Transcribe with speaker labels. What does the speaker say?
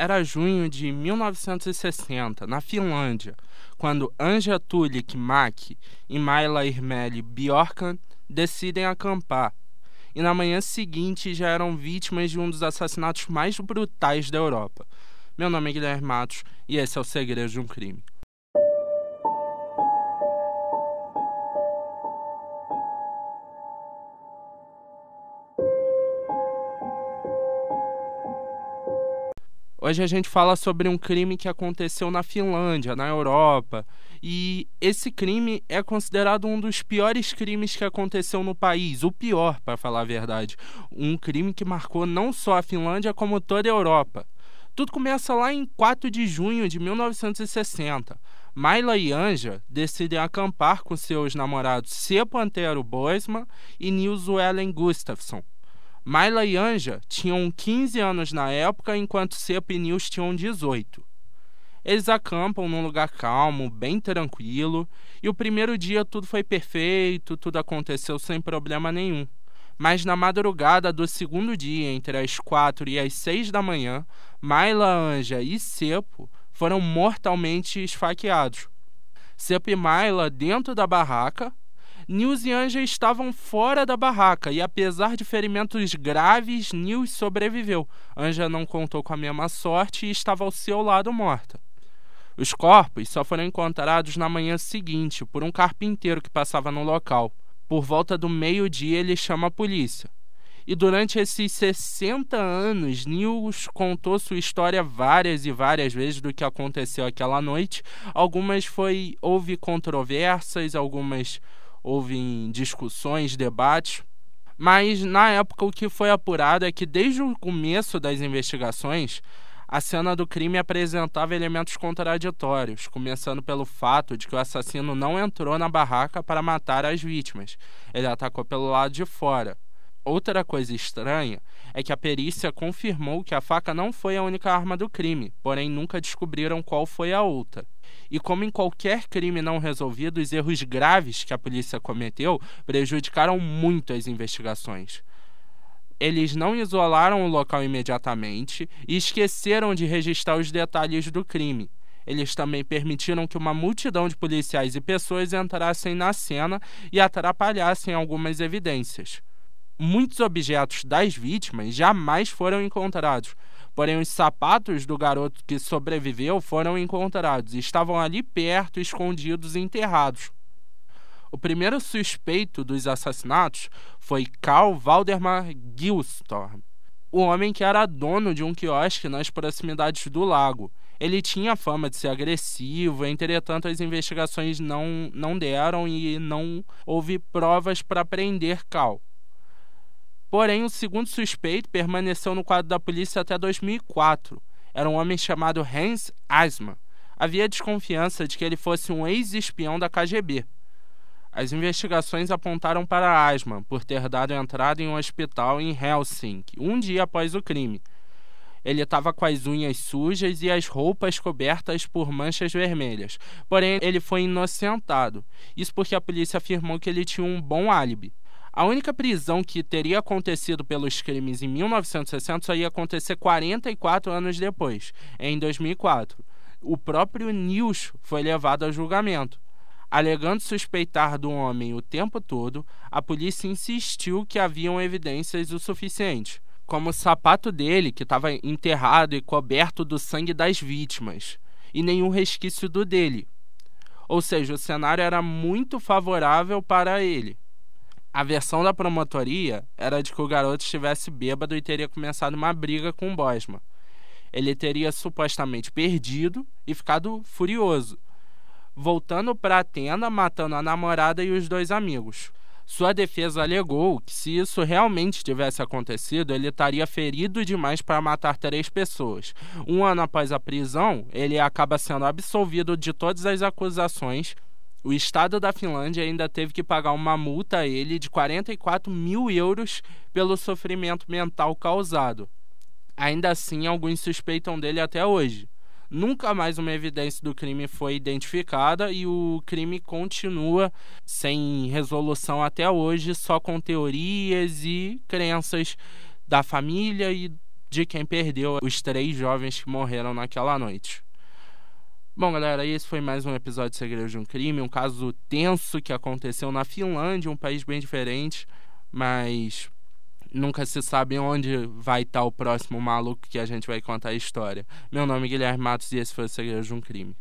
Speaker 1: Era junho de 1960, na Finlândia, quando Anja Tulik Mak e Maila Irmeli Bjorkan decidem acampar. E na manhã seguinte já eram vítimas de um dos assassinatos mais brutais da Europa. Meu nome é Guilherme Matos e esse é o Segredo de um Crime. Hoje a gente fala sobre um crime que aconteceu na Finlândia, na Europa. E esse crime é considerado um dos piores crimes que aconteceu no país, o pior, para falar a verdade. Um crime que marcou não só a Finlândia, como toda a Europa. Tudo começa lá em 4 de junho de 1960. Maila e Anja decidem acampar com seus namorados Sepo Antero Boisman e Nils Wellen Gustafsson Maila e Anja tinham 15 anos na época, enquanto Sepo e Nils tinham 18. Eles acampam num lugar calmo, bem tranquilo, e o primeiro dia tudo foi perfeito, tudo aconteceu sem problema nenhum. Mas na madrugada do segundo dia, entre as quatro e as seis da manhã, Maila, Anja e Sepo foram mortalmente esfaqueados. Sepo e Maila dentro da barraca, Nils e Anja estavam fora da barraca e, apesar de ferimentos graves, Nils sobreviveu. Anja não contou com a mesma sorte e estava ao seu lado morta. Os corpos só foram encontrados na manhã seguinte por um carpinteiro que passava no local. Por volta do meio-dia, ele chama a polícia. E durante esses 60 anos, Nils contou sua história várias e várias vezes do que aconteceu aquela noite. Algumas foi houve controvérsias, algumas houve discussões, debates, mas na época o que foi apurado é que desde o começo das investigações, a cena do crime apresentava elementos contraditórios, começando pelo fato de que o assassino não entrou na barraca para matar as vítimas, ele atacou pelo lado de fora. Outra coisa estranha é que a perícia confirmou que a faca não foi a única arma do crime, porém nunca descobriram qual foi a outra. E como em qualquer crime não resolvido, os erros graves que a polícia cometeu prejudicaram muito as investigações. Eles não isolaram o local imediatamente e esqueceram de registrar os detalhes do crime. Eles também permitiram que uma multidão de policiais e pessoas entrassem na cena e atrapalhassem algumas evidências. Muitos objetos das vítimas jamais foram encontrados, Porém, os sapatos do garoto que sobreviveu foram encontrados e estavam ali perto, escondidos e enterrados. O primeiro suspeito dos assassinatos foi Karl Waldemar Gilstorm, o homem que era dono de um quiosque nas proximidades do lago. Ele tinha fama de ser agressivo, entretanto, as investigações não, não deram e não houve provas para prender Karl. Porém, o segundo suspeito permaneceu no quadro da polícia até 2004. Era um homem chamado Hans Eismann. Havia desconfiança de que ele fosse um ex-espião da KGB. As investigações apontaram para Eismann por ter dado entrada em um hospital em Helsinki, um dia após o crime. Ele estava com as unhas sujas e as roupas cobertas por manchas vermelhas. Porém, ele foi inocentado. Isso porque a polícia afirmou que ele tinha um bom álibi. A única prisão que teria acontecido pelos crimes em 1960 só ia acontecer 44 anos depois, em 2004. O próprio Nils foi levado a julgamento. Alegando suspeitar do homem o tempo todo, a polícia insistiu que haviam evidências o suficiente, como o sapato dele, que estava enterrado e coberto do sangue das vítimas, e nenhum resquício do dele. Ou seja, o cenário era muito favorável para ele. A versão da promotoria era de que o garoto estivesse bêbado e teria começado uma briga com o Bosman. Ele teria supostamente perdido e ficado furioso, voltando para a tenda, matando a namorada e os dois amigos. Sua defesa alegou que, se isso realmente tivesse acontecido, ele estaria ferido demais para matar três pessoas. Um ano após a prisão, ele acaba sendo absolvido de todas as acusações o Estado da Finlândia ainda teve que pagar uma multa a ele de 44 mil euros pelo sofrimento mental causado. Ainda assim, alguns suspeitam dele até hoje. Nunca mais uma evidência do crime foi identificada e o crime continua sem resolução até hoje, só com teorias e crenças da família e de quem perdeu os três jovens que morreram naquela noite. Bom, galera, esse foi mais um episódio de Segredos de um Crime, um caso tenso que aconteceu na Finlândia, um país bem diferente, mas nunca se sabe onde vai estar o próximo maluco que a gente vai contar a história. Meu nome é Guilherme Matos e esse foi o Segredos de um Crime.